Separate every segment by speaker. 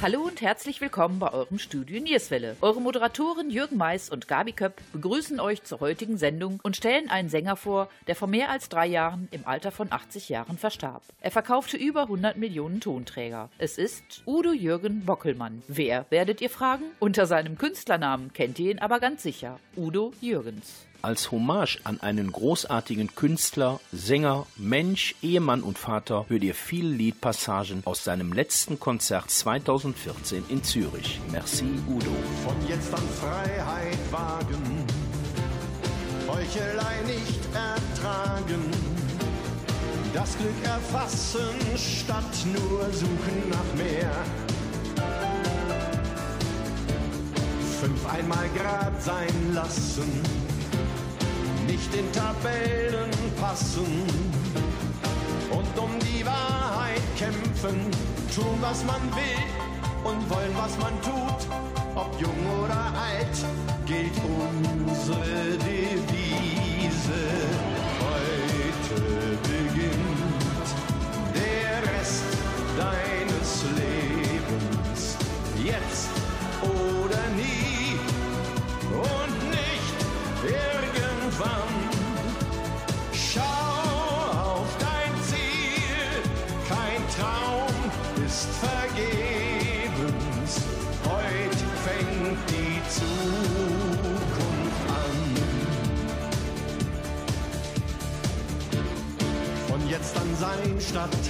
Speaker 1: Hallo und herzlich willkommen bei eurem Studio Nierswelle. Eure Moderatoren Jürgen Mais und Gabi Köpp begrüßen euch zur heutigen Sendung und stellen einen Sänger vor, der vor mehr als drei Jahren im Alter von 80 Jahren verstarb. Er verkaufte über 100 Millionen Tonträger. Es ist Udo Jürgen Bockelmann. Wer, werdet ihr fragen? Unter seinem Künstlernamen kennt ihr ihn aber ganz sicher. Udo Jürgens.
Speaker 2: Als Hommage an einen großartigen Künstler, Sänger, Mensch, Ehemann und Vater hört ihr viele Liedpassagen aus seinem letzten Konzert 2014 in Zürich. Merci, Udo.
Speaker 3: Von jetzt an Freiheit wagen, Heuchelei nicht ertragen, das Glück erfassen statt nur suchen nach mehr. Fünf einmal grad sein lassen nicht in Tabellen passen und um die Wahrheit kämpfen, tun, was man will und wollen, was man tut, ob jung oder alt, gilt unsere Devise.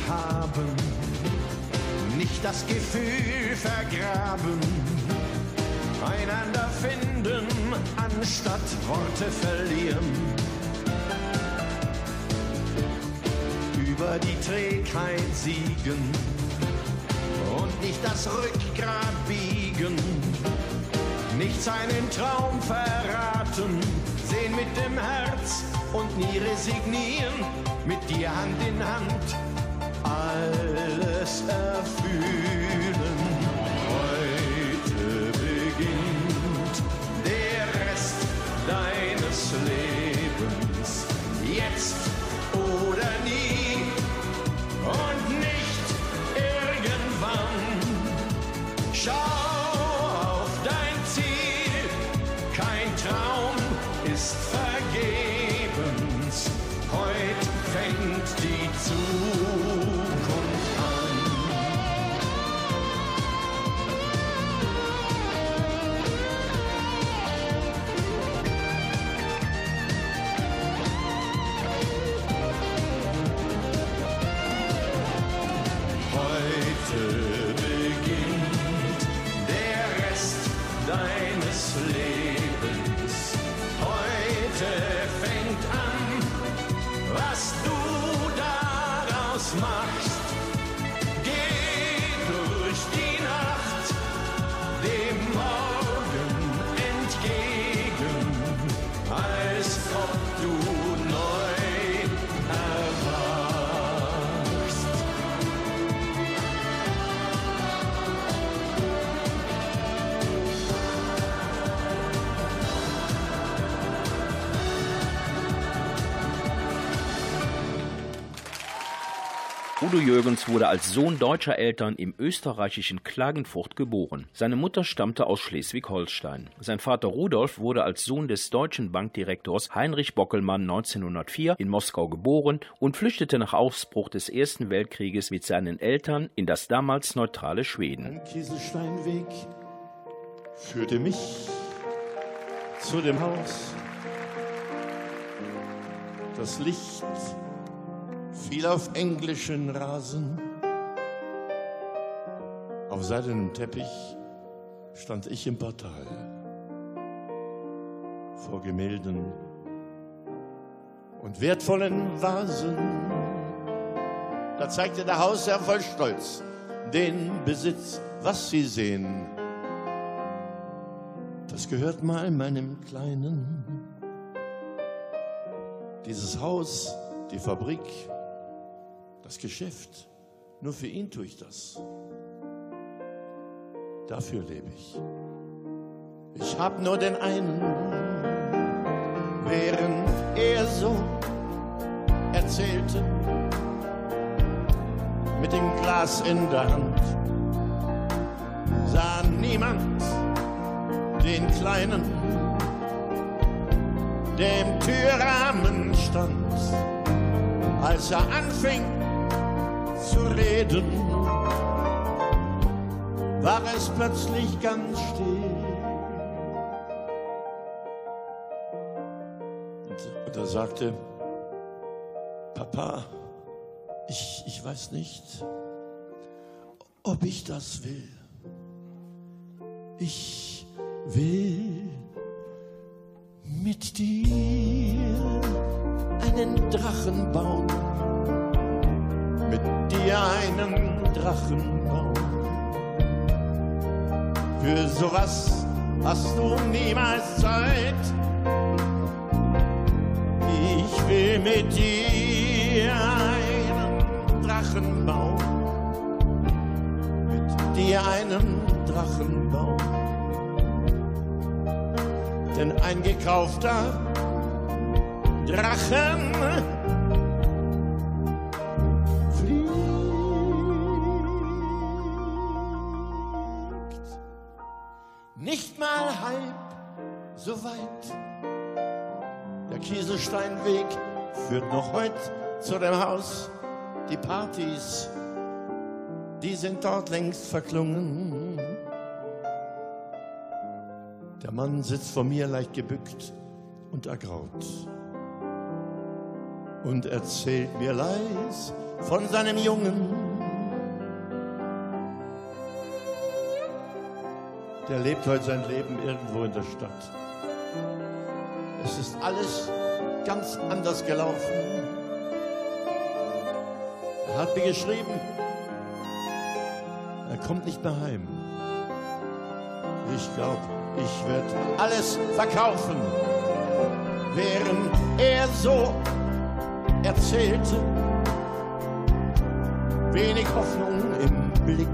Speaker 3: Haben, nicht das Gefühl vergraben einander finden, anstatt Worte verlieren. Über die Trägheit siegen und nicht das Rückgrat biegen, nicht seinen Traum verraten, sehen mit dem Herz und nie resignieren, mit dir Hand in Hand alles erfüllen.
Speaker 2: Udo Jürgens wurde als Sohn deutscher Eltern im österreichischen Klagenfurt geboren. Seine Mutter stammte aus Schleswig-Holstein. Sein Vater Rudolf wurde als Sohn des deutschen Bankdirektors Heinrich Bockelmann 1904 in Moskau geboren und flüchtete nach Ausbruch des Ersten Weltkrieges mit seinen Eltern in das damals neutrale Schweden.
Speaker 3: Ein Kieselsteinweg führte mich zu dem Haus. Das Licht fiel auf englischen Rasen. Auf seidenem Teppich stand ich im Portal vor Gemälden und wertvollen Vasen. Da zeigte der Hausherr voll Stolz den Besitz, was Sie sehen. Das gehört mal meinem Kleinen. Dieses Haus, die Fabrik, das Geschäft, nur für ihn tue ich das. Dafür lebe ich.
Speaker 4: Ich hab nur den einen, während er so erzählte, mit dem Glas in der Hand, sah niemand den Kleinen, der im Türrahmen stand, als er anfing zu reden, war es plötzlich ganz still. Und er sagte, Papa, ich, ich weiß nicht, ob ich das will. Ich will mit dir einen Drachen bauen, mit dir einen Drachen bauen. Für sowas hast du niemals Zeit. Ich will mit dir einen Drachen bauen, mit dir einen Drachen bauen. Denn ein gekaufter Drachen so weit. Der Kieselsteinweg führt noch heute zu dem Haus. Die Partys, die sind dort längst verklungen. Der Mann sitzt vor mir leicht gebückt und ergraut und erzählt mir leis von seinem Jungen. Der lebt heute sein Leben irgendwo in der Stadt. Es ist alles ganz anders gelaufen. Er hat mir geschrieben, er kommt nicht mehr heim. Ich glaube, ich werde alles verkaufen. Während er so erzählte, wenig Hoffnung im Blick,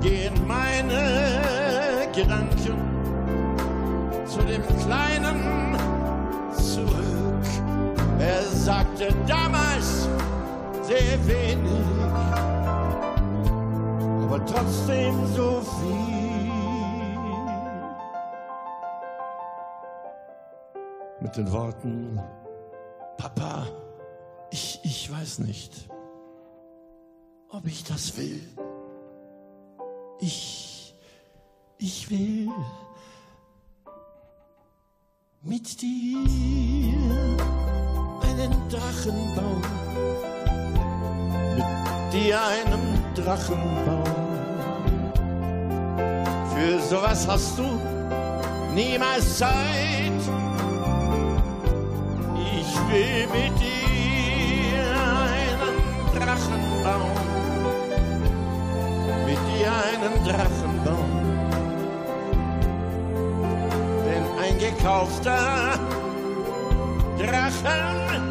Speaker 4: gehen meine Gedanken zu dem Kleinen zurück. Er sagte damals sehr wenig, aber trotzdem so viel. Mit den Worten, Papa, ich, ich weiß nicht, ob ich das will. Ich, ich will mit dir einen Drachen bauen, mit dir einen Drachen bauen. Für sowas hast du niemals Zeit. Ich will mit dir einen Drachen bauen, mit dir einen Drachen bauen. Gekaufter Drachen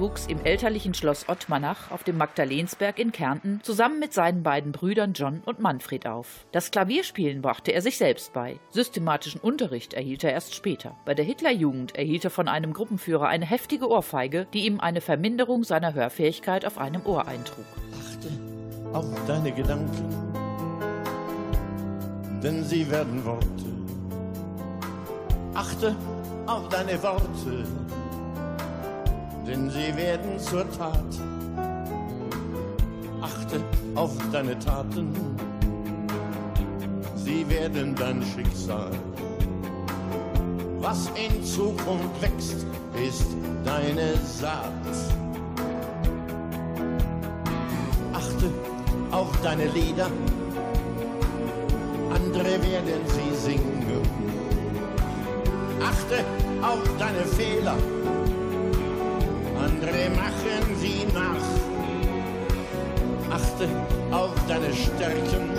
Speaker 1: Wuchs im elterlichen Schloss Ottmannach auf dem Magdalensberg in Kärnten zusammen mit seinen beiden Brüdern John und Manfred auf. Das Klavierspielen brachte er sich selbst bei. Systematischen Unterricht erhielt er erst später. Bei der Hitlerjugend erhielt er von einem Gruppenführer eine heftige Ohrfeige, die ihm eine Verminderung seiner Hörfähigkeit auf einem Ohr eintrug.
Speaker 4: Achte auf deine Gedanken, denn sie werden Worte. Achte auf deine Worte, denn sie werden zur Tat. Achte auf deine Taten, sie werden dein Schicksal. was in Zukunft wächst, ist deine Saat. Achte auf deine Lieder, andere werden sie singen. Achte auf deine Fehler, andere machen sie nach. Achte auf deine Stärken,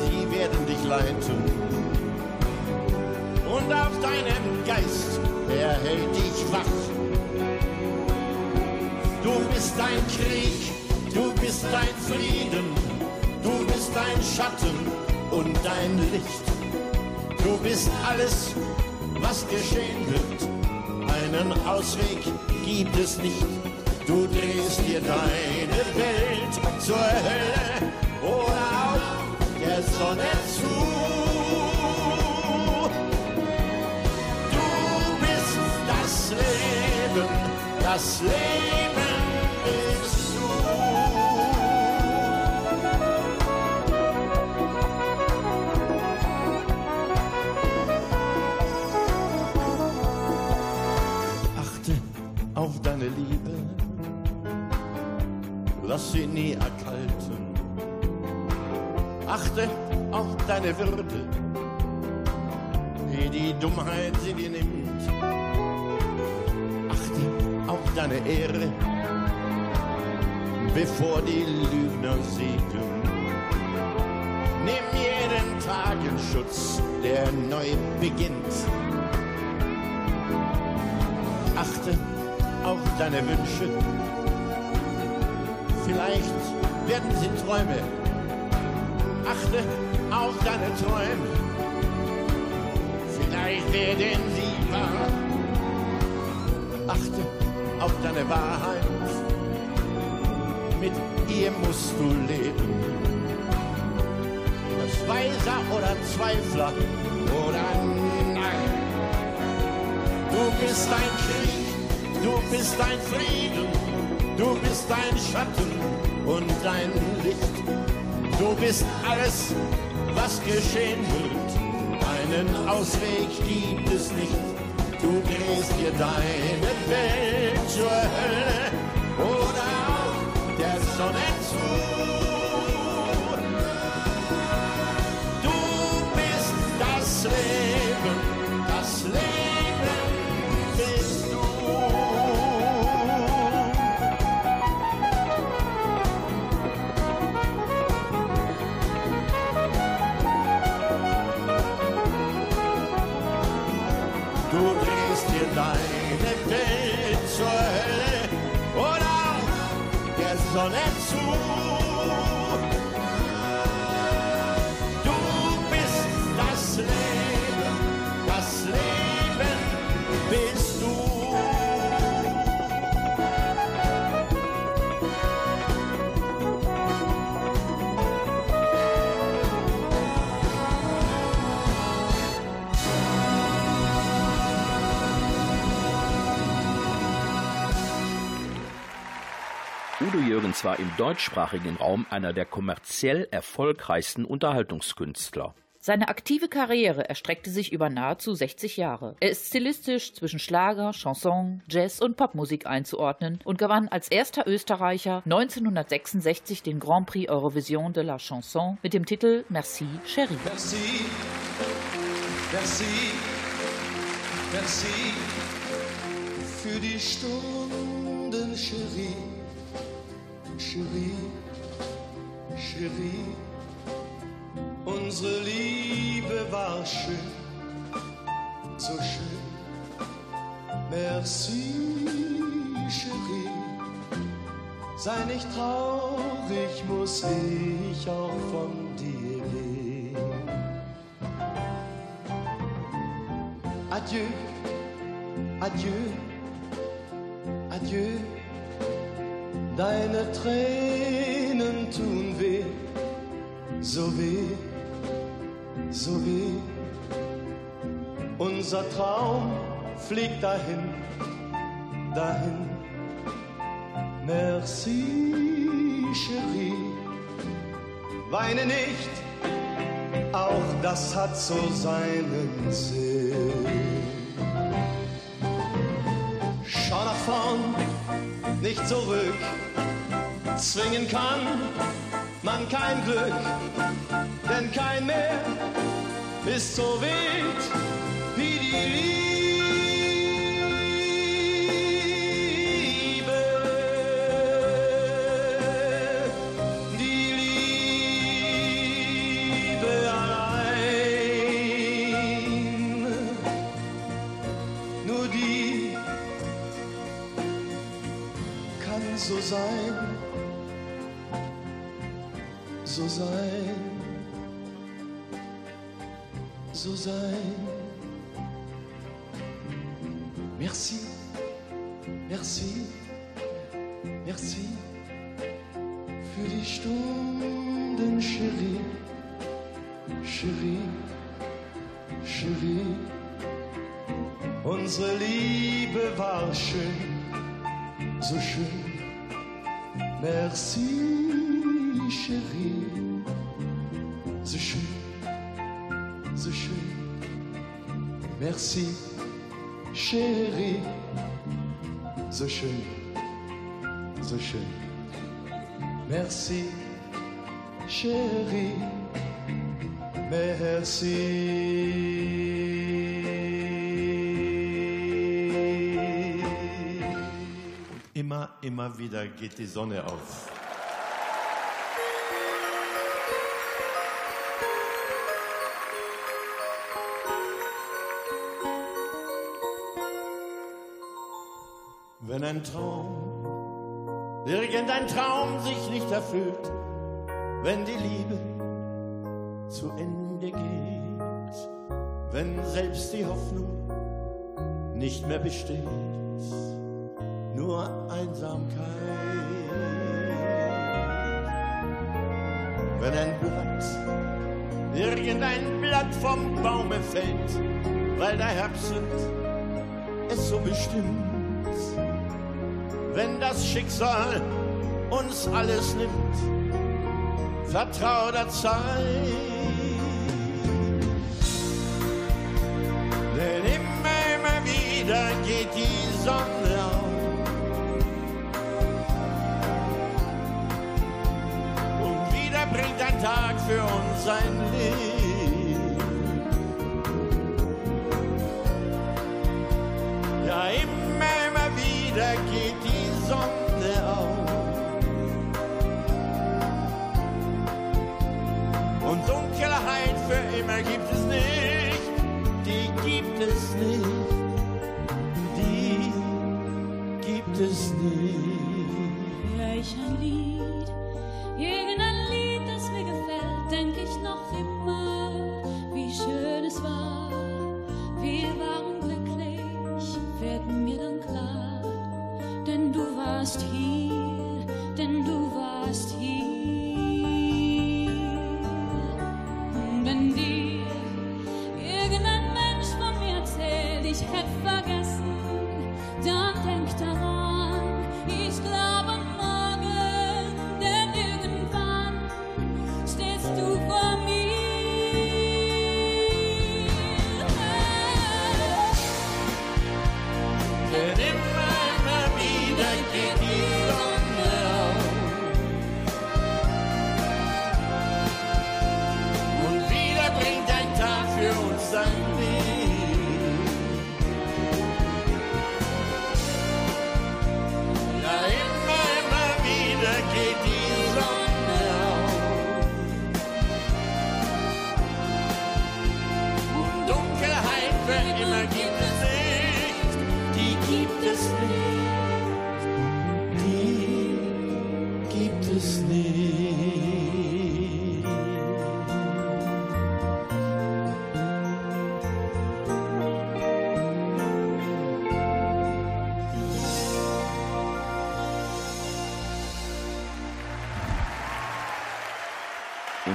Speaker 4: sie werden dich leiten und auf deinem Geist, er hält dich wach. Du bist ein Krieg, du bist ein Frieden, du bist ein Schatten und ein Licht. Du bist alles, was geschehen wird. Einen Ausweg gibt es nicht. Du drehst dir deine Welt zur Hölle oder auch der Sonne zu. Leben, das Leben lass sie nie erkalten. Achte auf deine Würde, wie die Dummheit sie dir nimmt deine Ehre, bevor die Lügner siegen. Nimm jeden Tag in Schutz, der neu beginnt. Achte auf deine Wünsche, vielleicht werden sie Träume. Achte auf deine Träume, vielleicht werden sie wahr. Achte auf deine Wahrheit. Mit ihr musst du leben. Als Weiser oder Zweifler oder nein. Du bist ein Krieg, du bist ein Frieden, du bist ein Schatten und ein Licht. Du bist alles, was geschehen wird. Einen Ausweg gibt es nicht Du drehst dir deine Welt zur Hölle oder auch der Sonne der Sonne
Speaker 2: Udo Jürgens war im deutschsprachigen Raum einer der kommerziell erfolgreichsten Unterhaltungskünstler.
Speaker 1: Seine aktive Karriere erstreckte sich über nahezu 60 Jahre. Er ist stilistisch zwischen Schlager, Chanson, Jazz und Popmusik einzuordnen und gewann als erster Österreicher 1966 den Grand Prix Eurovision de la Chanson mit dem Titel Merci Chérie.
Speaker 3: Merci, merci, merci für die Stunden, Chérie, Chérie, Chérie. Unsere Liebe war schön, so schön. Merci, Chérie. Sei nicht traurig, muss ich auch von dir gehen. Adieu, adieu, adieu. Deine Tränen tun weh, so weh, so weh. Unser Traum fliegt dahin, dahin. Merci, Chérie. Weine nicht, auch das hat so seinen Sinn. Nicht zurück, zwingen kann man kein Glück, denn kein Meer ist so wild wie die Liebe.
Speaker 4: Immer, wieder geht die Sonne auf. Wenn ein Traum, irgendein Traum sich nicht erfüllt, wenn die Liebe zu Ende geht, wenn selbst die Hoffnung nicht mehr besteht, nur Einsamkeit. Wenn ein Blatt, irgendein Blatt vom Baume fällt, weil der Herbst es so bestimmt, wenn das Schicksal uns alles nimmt, vertrau der Zeit. Denn immer, immer wieder geht die Sonne Tag für uns ein Licht. Ja, immer, immer wieder geht die Sonne auf. Und Dunkelheit für immer gibt es nicht, die gibt es nicht,
Speaker 5: warst hier, denn du warst hier. Wenn dir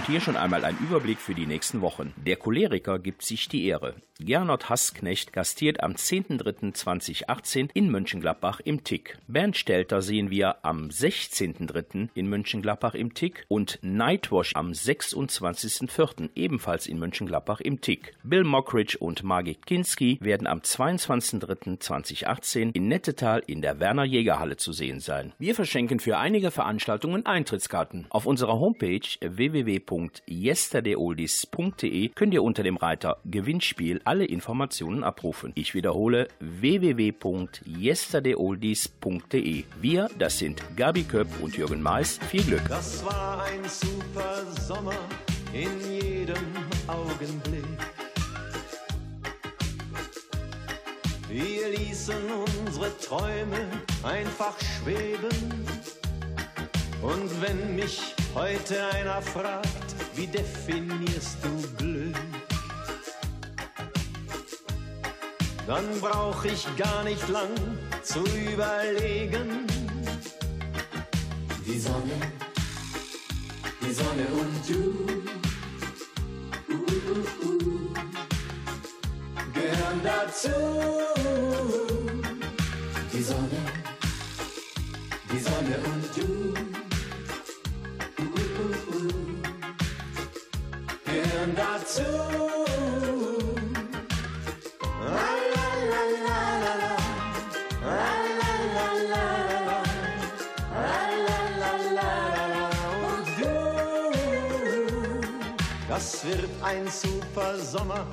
Speaker 2: hier schon einmal ein Überblick für die nächsten Wochen. Der Choleriker gibt sich die Ehre. Gernot Hassknecht gastiert am 10.03.2018 in Mönchengladbach im Tick. Bernd Stelter sehen wir am 16.03. in Mönchengladbach im Tick und Nightwash am 26.04. ebenfalls in Mönchengladbach im Tick. Bill Mockridge und Margit Kinski werden am 22.03.2018 in Nettetal in der Werner Jägerhalle zu sehen sein. Wir verschenken für einige Veranstaltungen Eintrittskarten. Auf unserer Homepage www.yesterdayoldies.de könnt ihr unter dem Reiter Gewinnspiel alle Informationen abrufen. Ich wiederhole www.yesterdayoldies.de. Wir, das sind Gabi Köpp und Jürgen Mais. Viel Glück.
Speaker 3: Das war ein super Sommer in jedem Augenblick. Wir ließen unsere Träume einfach schweben. Und wenn mich heute einer fragt, wie definierst du Glück? Dann brauch ich gar nicht lang zu überlegen.
Speaker 6: Die Sonne, die Sonne und du gehören dazu. Die Sonne, die Sonne und du gehören dazu.
Speaker 3: Das wird ein super Sommer,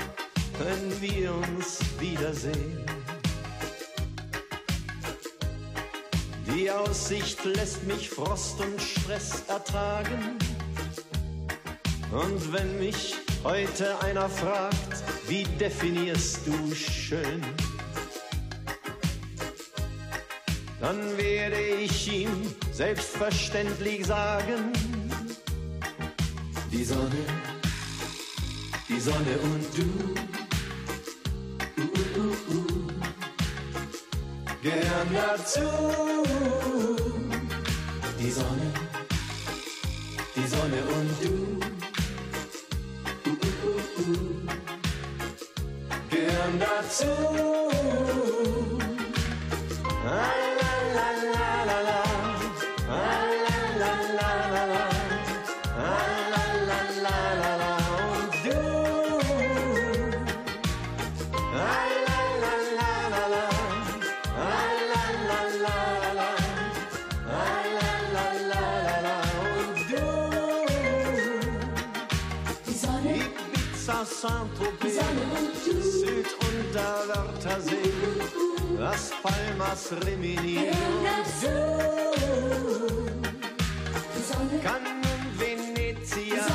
Speaker 3: wenn wir uns wiedersehen. Die Aussicht lässt mich Frost und Stress ertragen. Und wenn mich heute einer fragt, wie definierst du schön? Dann werde ich ihm selbstverständlich sagen,
Speaker 6: Die Sonne, die Sonne und du uh, uh, uh,
Speaker 3: gern dazu.
Speaker 6: Die Sonne, die Sonne und du
Speaker 3: not to. Palmas Rimini. Cannes, Venezia,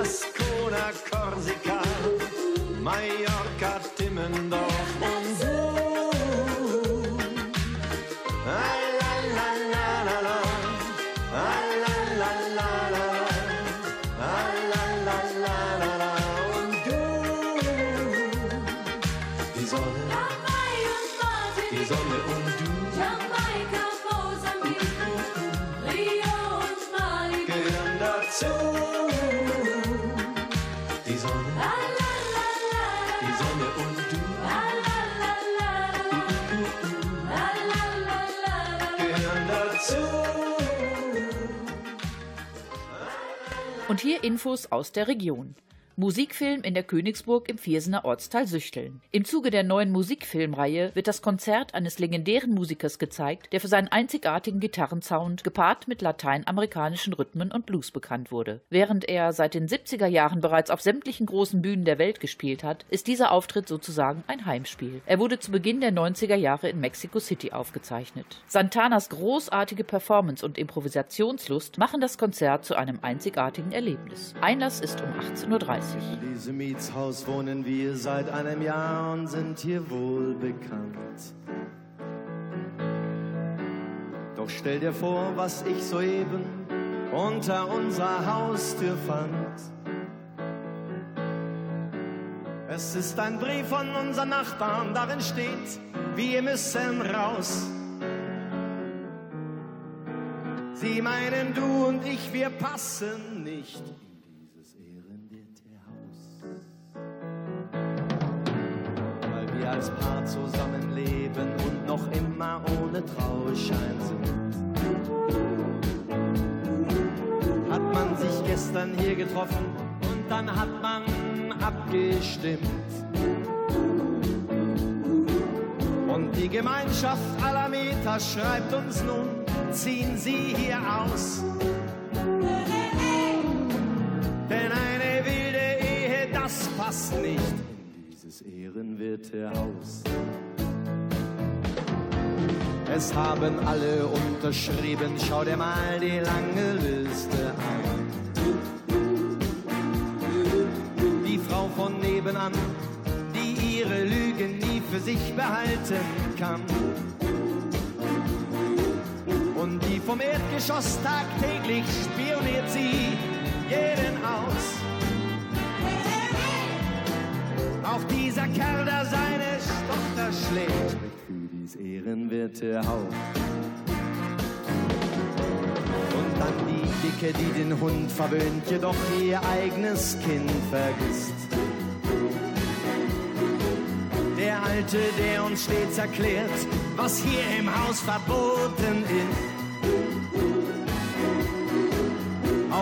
Speaker 3: Ascona, Corsica, Mallorca, Timmendorf.
Speaker 1: Hier Infos aus der Region. Musikfilm in der Königsburg im Viersener Ortsteil Süchteln. Im Zuge der neuen Musikfilmreihe wird das Konzert eines legendären Musikers gezeigt, der für seinen einzigartigen Gitarrensound gepaart mit lateinamerikanischen Rhythmen und Blues bekannt wurde. Während er seit den 70er Jahren bereits auf sämtlichen großen Bühnen der Welt gespielt hat, ist dieser Auftritt sozusagen ein Heimspiel. Er wurde zu Beginn der 90er Jahre in Mexico City aufgezeichnet. Santanas großartige Performance und Improvisationslust machen das Konzert zu einem einzigartigen Erlebnis. Einlass ist um 18.30 Uhr.
Speaker 3: In diesem Mietshaus wohnen wir seit einem Jahr und sind hier wohl bekannt. Doch stell dir vor, was ich soeben unter unserer Haustür fand. Es ist ein Brief von unseren Nachbarn, darin steht, wir müssen raus. Sie meinen, du und ich, wir passen nicht als Paar zusammenleben und noch immer ohne Trauschein sind. Hat man sich gestern hier getroffen und dann hat man abgestimmt. Und die Gemeinschaft aller Meter schreibt uns nun, ziehen Sie hier aus. Denn eine wilde Ehe, das passt nicht in dieses ehrenwerte Haus. Es haben alle unterschrieben, schau dir mal die lange Liste an. Die Frau von nebenan, die ihre Lügen nie für sich behalten kann. Und die vom Erdgeschoss tagtäglich spioniert sie jeden aus. Auch dieser Kerl, der seine Tochter schlägt, spricht für dies ehrenwerte Haus. Und dann die Dicke, die den Hund verwöhnt, jedoch ihr eigenes Kind vergisst. Der Alte, der uns stets erklärt, was hier im Haus verboten ist.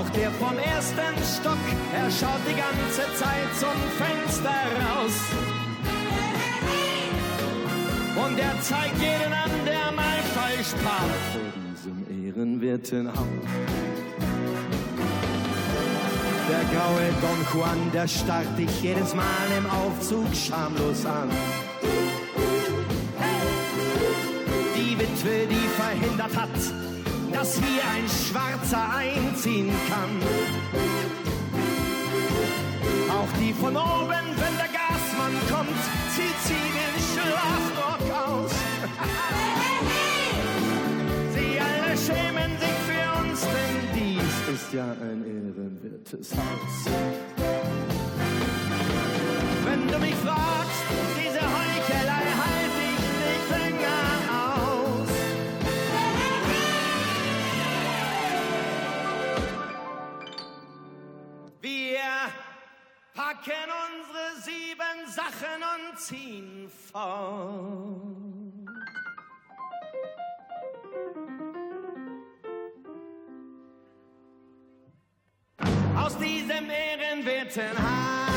Speaker 3: Auch der vom ersten Stock, er schaut die ganze Zeit zum Fenster raus. Und er zeigt jeden an, der mal falsch parkt vor diesem ehrenwerten Haus. Der graue Don Juan, der starrt dich jedes Mal im Aufzug schamlos an. Die Witwe, die verhindert hat, dass hier ein Schwarzer einziehen kann. Auch die von oben, wenn der Gasmann kommt, zieht sie den Schlafrock aus. Sie alle schämen sich für uns, denn dies ist ja ein ehrenwertes Haus. Wenn du mich fragst, packen unsere sieben Sachen und ziehen fort. Aus diesem ehrenwerten Haus.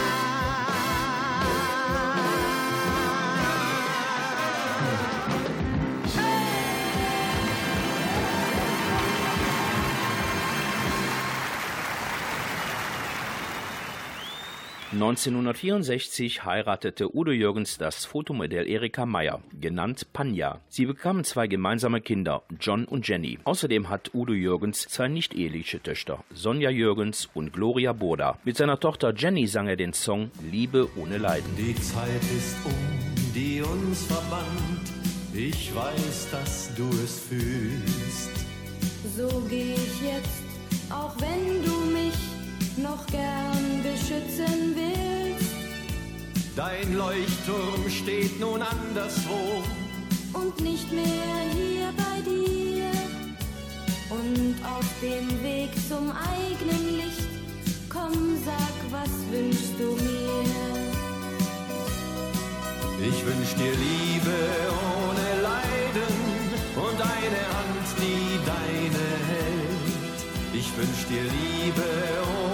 Speaker 2: 1964 heiratete Udo Jürgens das Fotomodell Erika Meyer, genannt Panja. Sie bekamen zwei gemeinsame Kinder, John und Jenny. Außerdem hat Udo Jürgens zwei nicht-eheliche Töchter, Sonja Jürgens und Gloria Boda. Mit seiner Tochter Jenny sang er den Song Liebe ohne Leiden.
Speaker 3: Die Zeit ist um, die uns verband. Ich weiß, dass du es fühlst.
Speaker 7: So geh ich jetzt, auch wenn du mich noch gern beschützen willst.
Speaker 3: Dein Leuchtturm steht nun anderswo.
Speaker 7: Und nicht mehr hier bei dir. Und auf dem Weg zum eigenen Licht, komm, sag, was wünschst du mir?
Speaker 3: Ich wünsch dir Liebe ohne Leiden und eine Hand, die deine hält. Ich wünsch dir Liebe ohne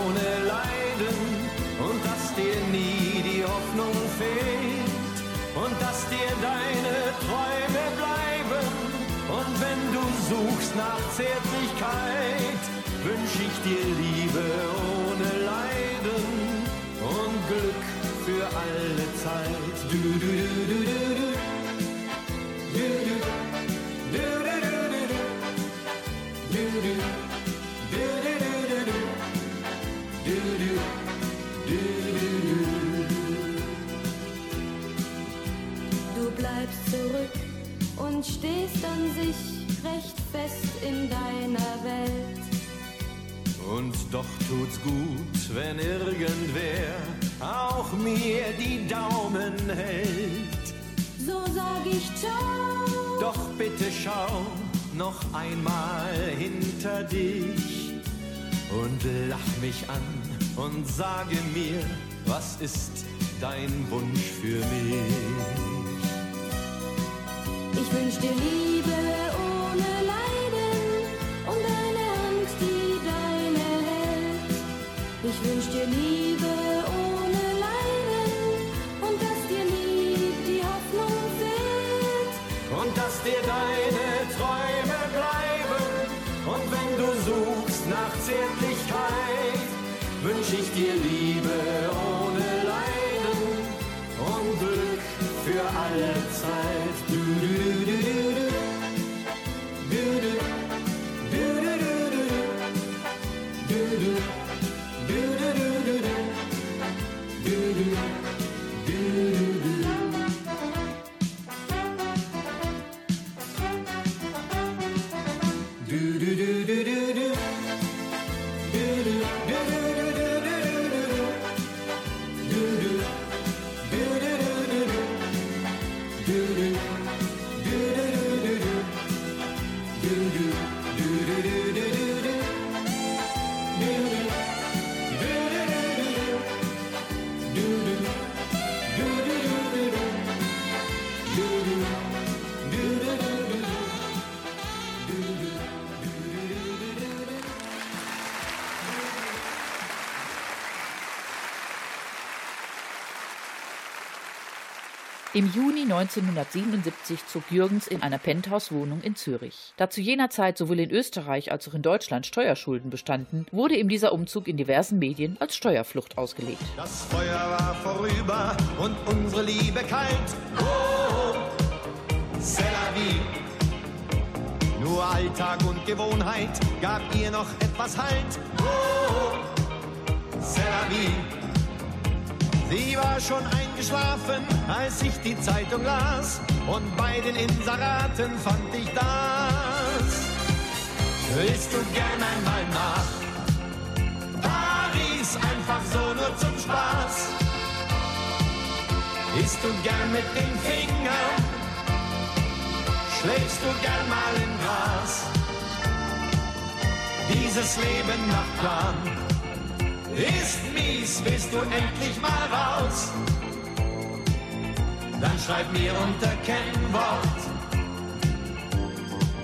Speaker 3: fehlt und dass dir deine Träume bleiben. Und wenn du suchst nach Zärtlichkeit, wünsch ich dir Liebe ohne Leiden und Glück für alle Zeit. Du, du, du,
Speaker 7: und stehst an sich recht fest in deiner Welt.
Speaker 3: Und doch tut's gut, wenn irgendwer auch mir die Daumen hält.
Speaker 7: So sag ich ciao.
Speaker 3: Doch bitte schau noch einmal hinter dich und lach mich an und sage mir, was ist dein Wunsch für mich?
Speaker 7: Ich wünsch dir Liebe ohne Leiden und eine Hand, die deine hält. Ich wünsch dir Liebe ohne Leiden und dass dir nie die Hoffnung fehlt.
Speaker 3: und dass dir deine Träume bleiben. Und wenn du suchst nach Zärtlichkeit, wünsch ich dir Liebe ohne Leiden und Glück für alle Zeit.
Speaker 1: 1977 zog Jürgens in einer Penthouse-Wohnung in Zürich. Da zu jener Zeit sowohl in Österreich als auch in Deutschland Steuerschulden bestanden, wurde ihm dieser Umzug in diversen Medien als Steuerflucht ausgelegt.
Speaker 3: Das Feuer war vorüber und unsere Liebe kalt. Oh, vie. Nur Alltag und Gewohnheit gab ihr noch etwas Halt. Oh, vie. Sie war schon eingeschlafen, als ich die Zeitung las. Und bei den Inseraten fand ich das. Willst du gern einmal nach Paris, einfach so nur zum Spaß? Isst du gern mit den Fingern? Schläfst du gern mal im Gras? Dieses Leben nach Plan ist mies, willst du endlich mal raus? Dann schreib mir unter Kennwort,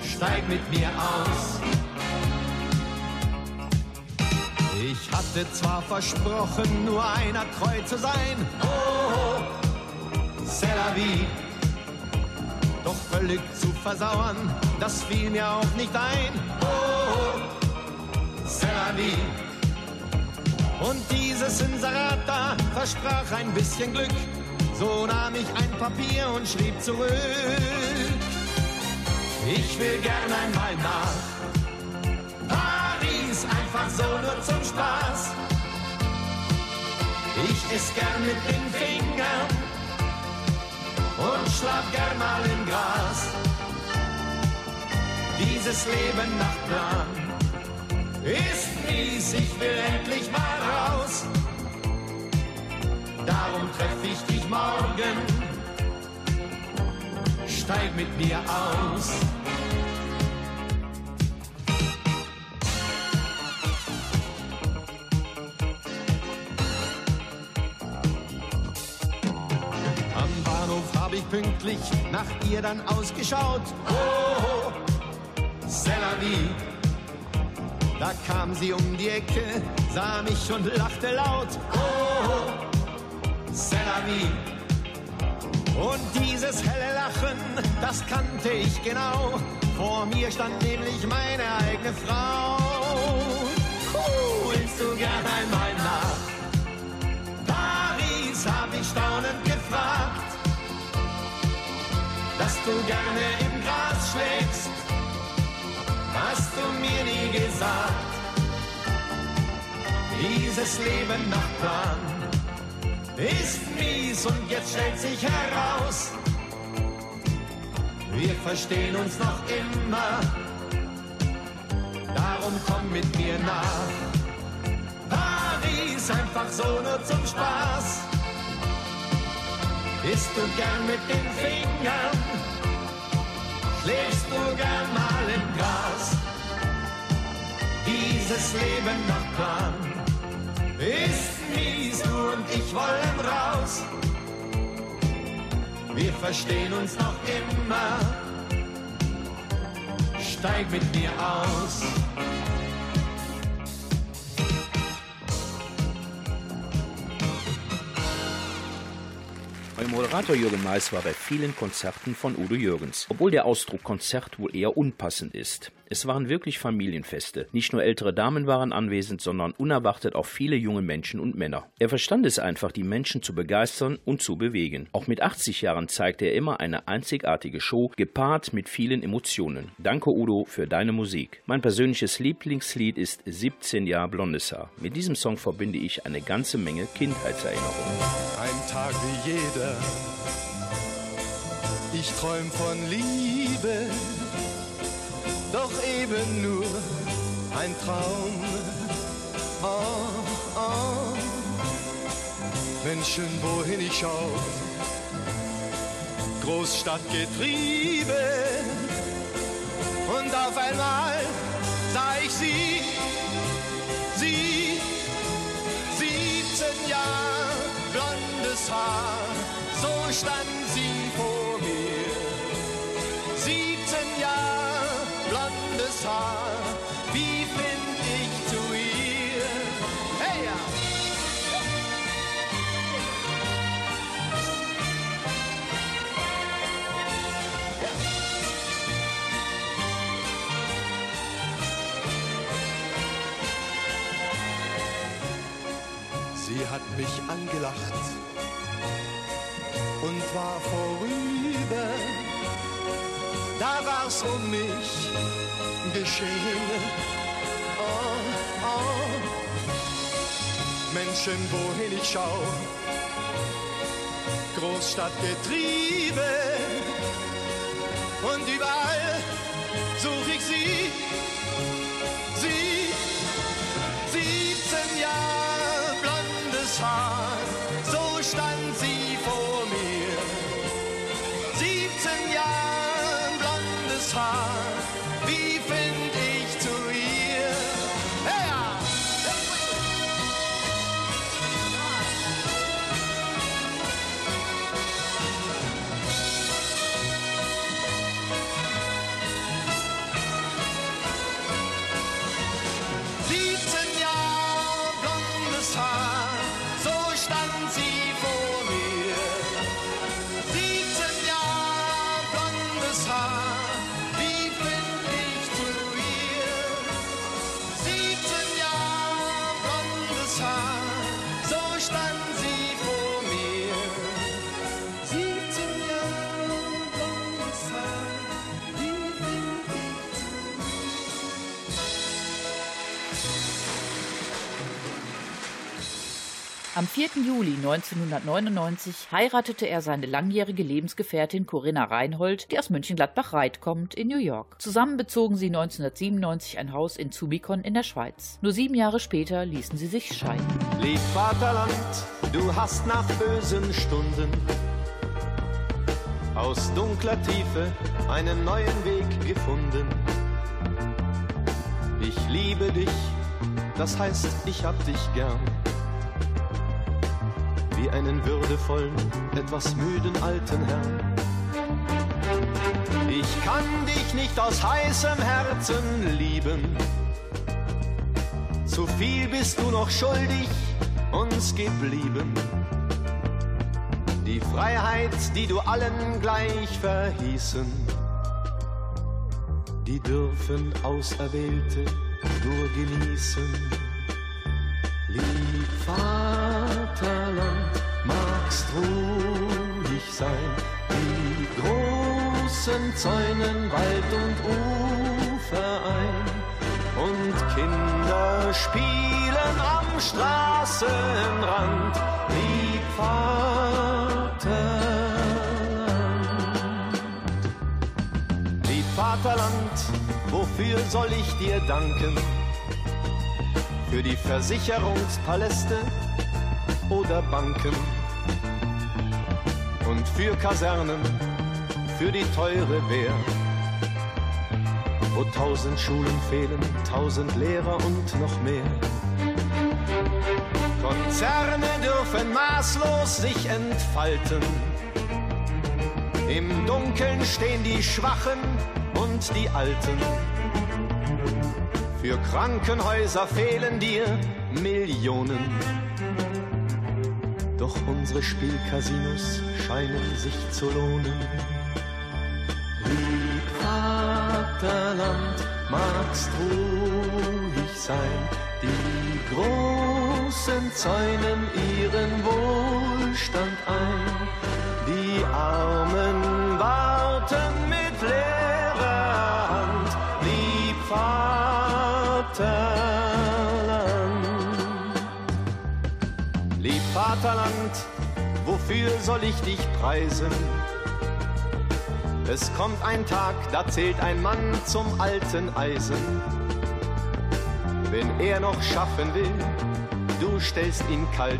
Speaker 3: steig mit mir aus. Ich hatte zwar versprochen, nur einer treu zu sein, oh, c'est la vie. Doch völlig zu versauern, das fiel mir auch nicht ein, oh, c'est la vie. Und dieses Inserat da versprach ein bisschen Glück. So nahm ich ein Papier und schrieb zurück. Ich will gern einmal nach Paris, einfach so nur zum Spaß. Ich iss gern mit den Fingern und schlaf gern mal im Gras. Dieses Leben nach Plan ist mies, ich will endlich mal raus. Darum treff ich dich morgen, steig mit mir aus. Am Bahnhof hab ich pünktlich nach ihr dann ausgeschaut. Oh, vie. Da kam sie um die Ecke, sah mich und lachte laut. Oh, vie. Und dieses helle Lachen, das kannte ich genau. Vor mir stand nämlich meine eigene Frau. Puh, willst du gern einmal nach Paris, hab ich staunend gefragt. Dass du gerne im Gras schläfst, hast du mir nie gesagt. Dieses Leben nach Plan ist mies und jetzt stellt sich heraus, wir verstehen uns noch immer. Darum komm mit mir nach Paris, einfach so nur zum Spaß. Isst du gern mit den Fingern? Schläfst du gern mal im Gras? Dieses Leben nach Plan ist mies, du und ich wollen raus. Wir verstehen uns noch immer. steig mit mir aus.
Speaker 2: Euer Moderator Jürgen Mais war bei vielen Konzerten von Udo Jürgens, obwohl der Ausdruck Konzert wohl eher unpassend ist. Es waren wirklich Familienfeste. Nicht nur ältere Damen waren anwesend, sondern unerwartet auch viele junge Menschen und Männer. Er verstand es einfach, die Menschen zu begeistern und zu bewegen. Auch mit 80 Jahren zeigte er immer eine einzigartige Show, gepaart mit vielen Emotionen. Danke Udo für deine Musik. Mein persönliches Lieblingslied ist 17 Jahre blondes Haar. Mit diesem Song verbinde ich eine ganze Menge Kindheitserinnerungen.
Speaker 3: Ein Tag wie jeder. Ich träum von Liebe, eben nur ein Traum. Oh, oh. Menschen, wohin ich schau, Großstadt getrieben. Und auf einmal sah ich sie, sie, 17 Jahre blondes Haar, so stand hat mich angelacht und war vorüber. Da war's um mich geschehen. Oh, oh. Menschen, wohin ich schau, Großstadt getrieben. Und überall such ich sie, sie,
Speaker 1: Am 4. Juli 1999 heiratete er seine langjährige Lebensgefährtin Corinna Reinhold, die aus Mönchengladbach-Reit kommt, in New York. Zusammen bezogen sie 1997 ein Haus in Zubikon in der Schweiz. Nur sieben Jahre später ließen sie sich scheiden.
Speaker 3: Lieb Vaterland, du hast nach bösen Stunden aus dunkler Tiefe einen neuen Weg gefunden. Ich liebe dich, das heißt, ich hab dich gern. Wie einen würdevollen, etwas müden alten Herrn. Ich kann dich nicht aus heißem Herzen lieben. Zu viel bist du noch schuldig uns geblieben. Die Freiheit, die du allen gleich verhießen, die dürfen Auserwählte nur genießen. Ruhig sein, die großen Zäunen Wald und Ufer ein und Kinder spielen am Straßenrand. Lieb Vaterland. Lieb Vaterland, wofür soll ich dir danken? Für die Versicherungspaläste oder Banken? Und für Kasernen, für die teure Wehr? wo tausend Schulen fehlen, tausend Lehrer und noch mehr. Konzerne dürfen maßlos sich entfalten. Im Dunkeln stehen die Schwachen und die Alten. Für Krankenhäuser fehlen dir Millionen. Doch unsere Spielcasinos scheinen sich zu lohnen. Lieb Vaterland, magst ruhig sein. Die Großen zäunen ihren Wohlstand ein. Die Armen warten wofür soll ich dich preisen? Es kommt ein Tag, da zählt ein Mann zum alten Eisen. Wenn er noch schaffen will, du stellst ihn kalt.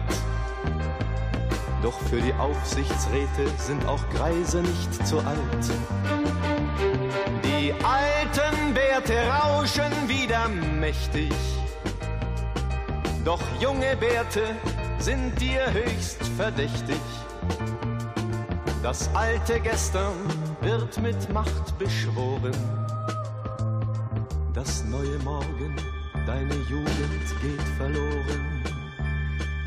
Speaker 3: Doch für die Aufsichtsräte sind auch Greise nicht zu alt. Die alten Bärte rauschen wieder mächtig. Doch junge Bärte sind dir höchst verdächtig. Das alte Gestern wird mit Macht beschworen. Das neue Morgen, deine Jugend geht verloren.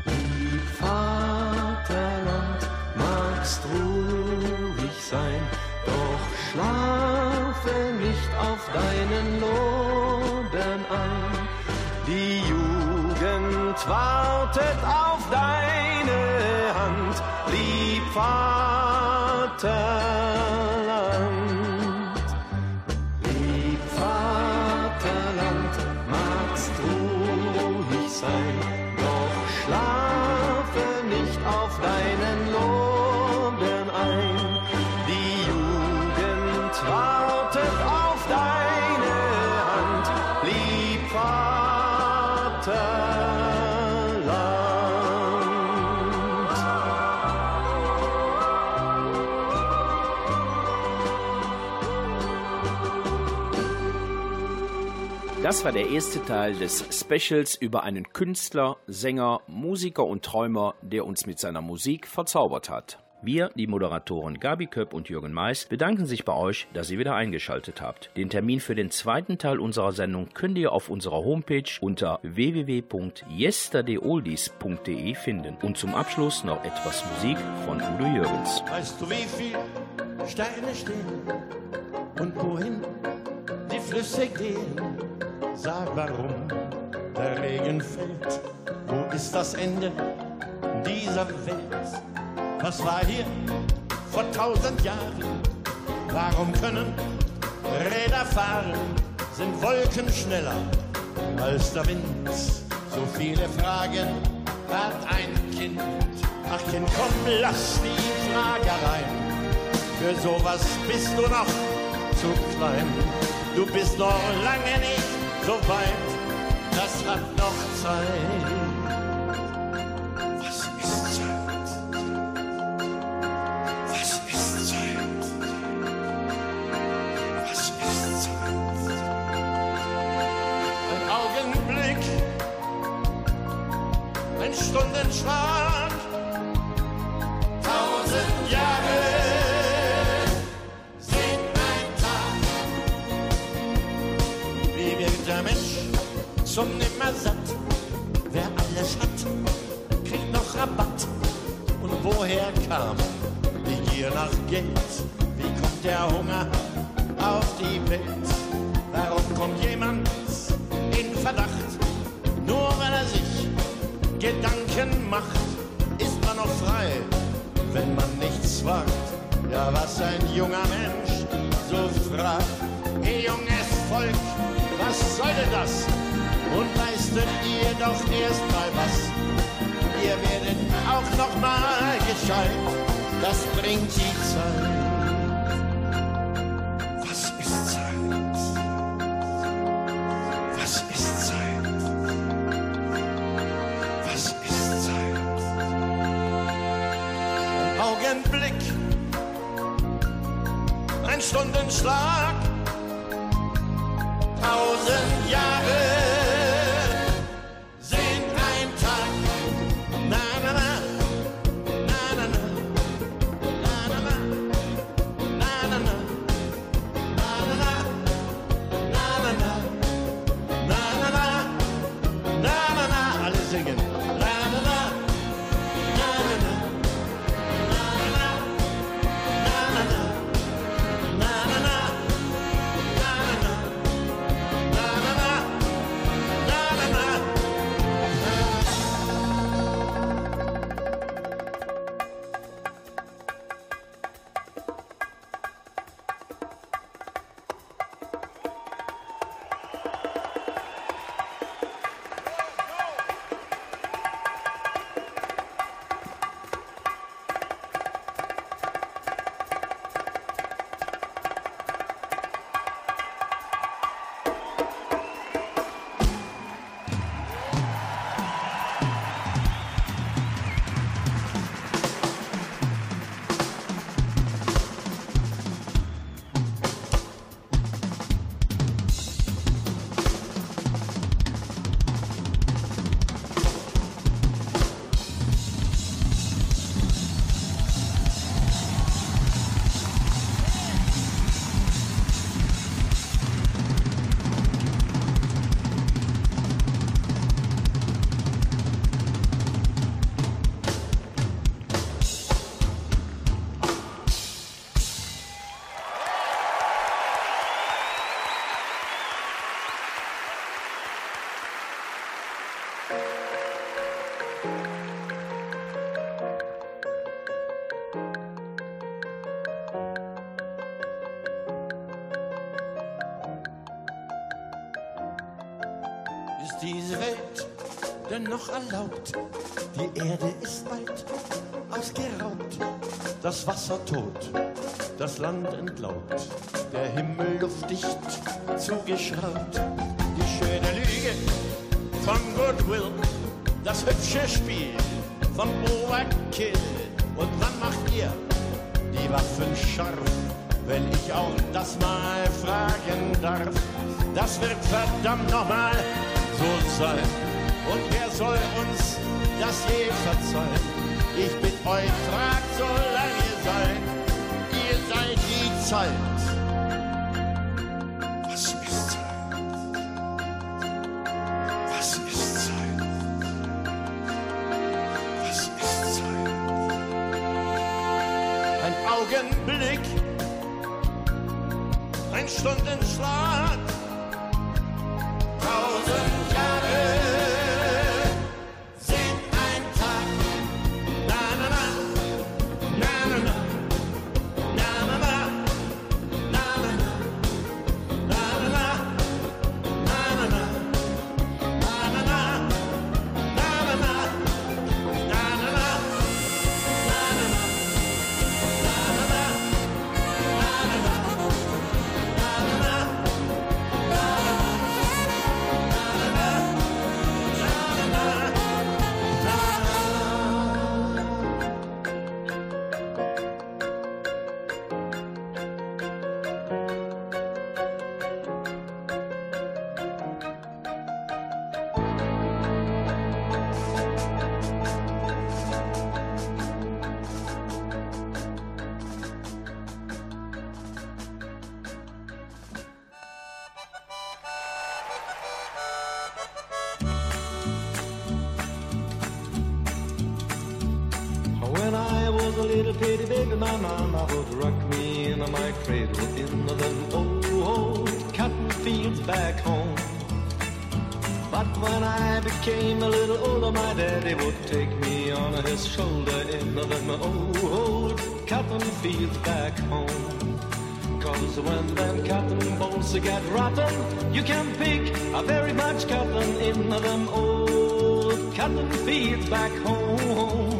Speaker 3: Lieb Vaterland, magst ruhig sein, doch schlafe nicht auf deinen Lorbeeren ein. Die Jugend wartet auf deine Hand, lieb Vaterland. Lieb Vaterland, magst ruhig sein, doch schlafe nicht auf deinen Lorbeeren
Speaker 2: Das war der erste Teil des Specials über einen Künstler, Sänger, Musiker und Träumer, der uns mit seiner Musik verzaubert hat. Wir, die Moderatoren Gabi Köpp und Jürgen Mais, bedanken sich bei euch, dass ihr wieder eingeschaltet habt. Den Termin für den zweiten Teil unserer Sendung könnt ihr auf unserer Homepage unter www.yesterdayoldies.de finden. Und zum Abschluss noch etwas Musik von Udo Jürgens.
Speaker 4: Weißt du, wie viel Steine stehen und wohin Flüsse gehen? Sag, warum der Regen fällt. Wo ist das Ende dieser Welt? Was war hier vor tausend Jahren? Warum können Räder fahren? Sind Wolken schneller als der Wind? So viele Fragen hat ein Kind. Ach Kind, komm, lass die Fragerei. Für sowas bist du noch zu klein. Du bist noch lange nicht so weit. Das hat noch Zeit. Was ist Zeit? Was ist Zeit? Was ist Zeit? Ein Augenblick, ein Stundenschlag, zum Nimmersatt? Wer alles hat, kriegt noch Rabatt. Und woher kam die Gier nach Geld? Wie kommt der Hunger auf die Welt? Warum kommt jemand in Verdacht? Nur weil er sich Gedanken macht, ist man noch frei, wenn man nichts wagt. Ja, was ein junger Mensch so fragt. Ihr junges Volk, was sollte das? Und leistet ihr doch erst mal was. Ihr werdet auch noch mal gescheit, das bringt die Zeit. Denn noch erlaubt? Die Erde ist bald ausgeraubt, das Wasser tot, das Land entlaubt, der Himmel luftdicht zugeschraubt. Die schöne Lüge von Goodwill, das hübsche Spiel von Overkill. Und wann macht ihr die Waffen scharf, wenn ich auch das mal fragen darf? Das wird verdammt nochmal so sein. Und wer soll uns das je verzeihen? Ich bitt euch, fragt, solange ihr seid. Ihr seid die Zeit.
Speaker 3: Little pretty baby, my mama would rock me in my cradle in them old cotton fields back home. But when I became a little older, my daddy would take me on his shoulder in them old cotton fields back home. Cause when them cotton bolls get rotten, you can pick a very much cotton in them old cotton fields back home.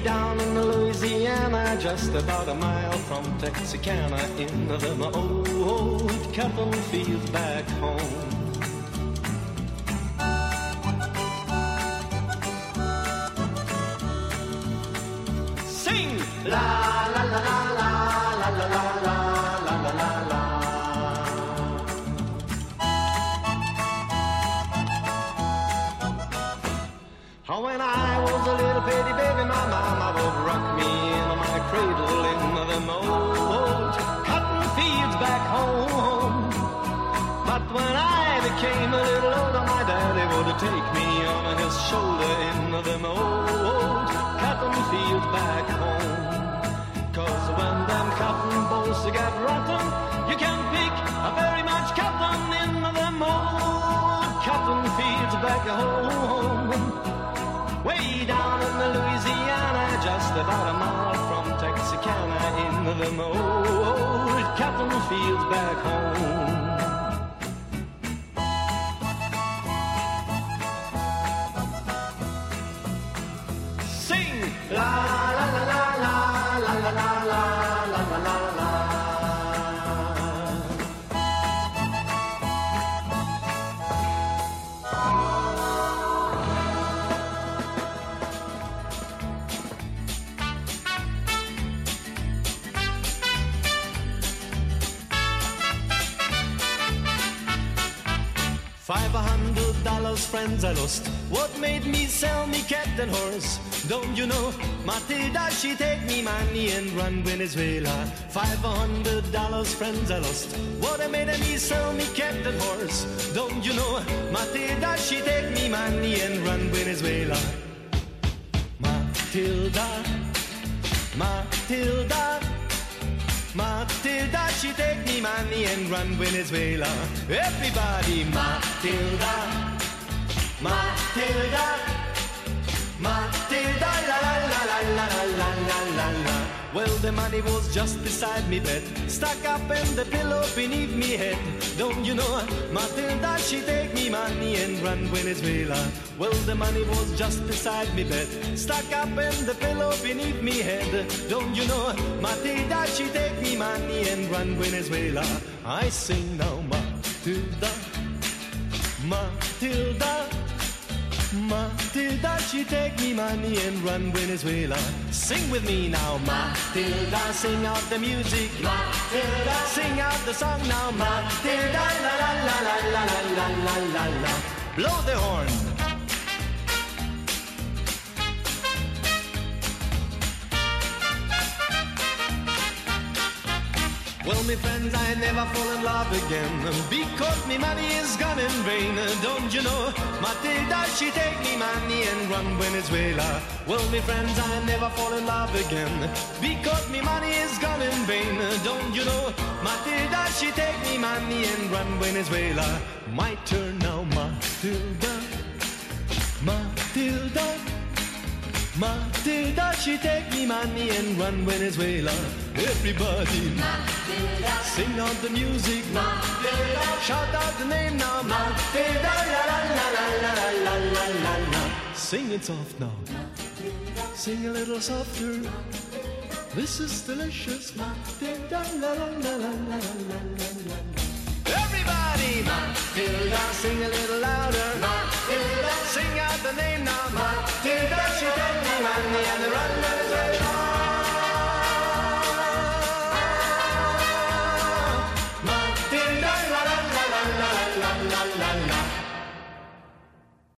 Speaker 3: Down in Louisiana, just about a mile from Texarkana, in the old cotton fields back home. Take me on his shoulder in the old cotton fields back home. Cause when them cotton bolls get rotten, you can pick a very much cotton in the old cotton fields back home. Way down in Louisiana, just about a mile from Texarkana, in the old cotton fields back home. Friends I lost. What made me sell me cat and horse? Don't you know? Matilda, she take me money and run Venezuela. Five hundred dollars, friends I lost. What made me sell me cat and horse? Don't you know? Matilda, she take me money and run Venezuela. Matilda, Matilda. Matilda, she take me money and run Venezuela. Everybody, Matilda, Matilda, Matilda, la la la la la la la la la. Well, the money was just beside me bed, stuck up in the pillow beneath me head. Don't you know, Matilda, she take me money and run Venezuela. Well, the money was just beside me bed, stuck up in the pillow beneath me head. Don't you know, Matilda, she take me money and run Venezuela. I sing now, Matilda, Matilda. Matilda, she take me money and run Venezuela. Sing with me now, Matilda. Sing out the music, Matilda. Sing out the song now, Matilda. La la la la la la la la la. Blow the horn. Well, me friends, I never fall in love again because me money is gone in vain. Don't you know? Matilda, she take me money and run Venezuela. Well, me friends, I never fall in love again because me money is gone in vain. Don't you know? Matilda, she take me money and run Venezuela. My turn now, Matilda. Matilda. Matilda, she take me money and run Venezuela. Everybody, Matilda. sing out the music, Matilda. shout out the name now, Matilda. La la la la la la la la la. Sing it soft now, sing a little softer. This is delicious, Matilda. La la la la la la la la. Everybody, Matilda, sing a little louder. Matilda, sing out the name now. Matilda, she fed me money and the runners.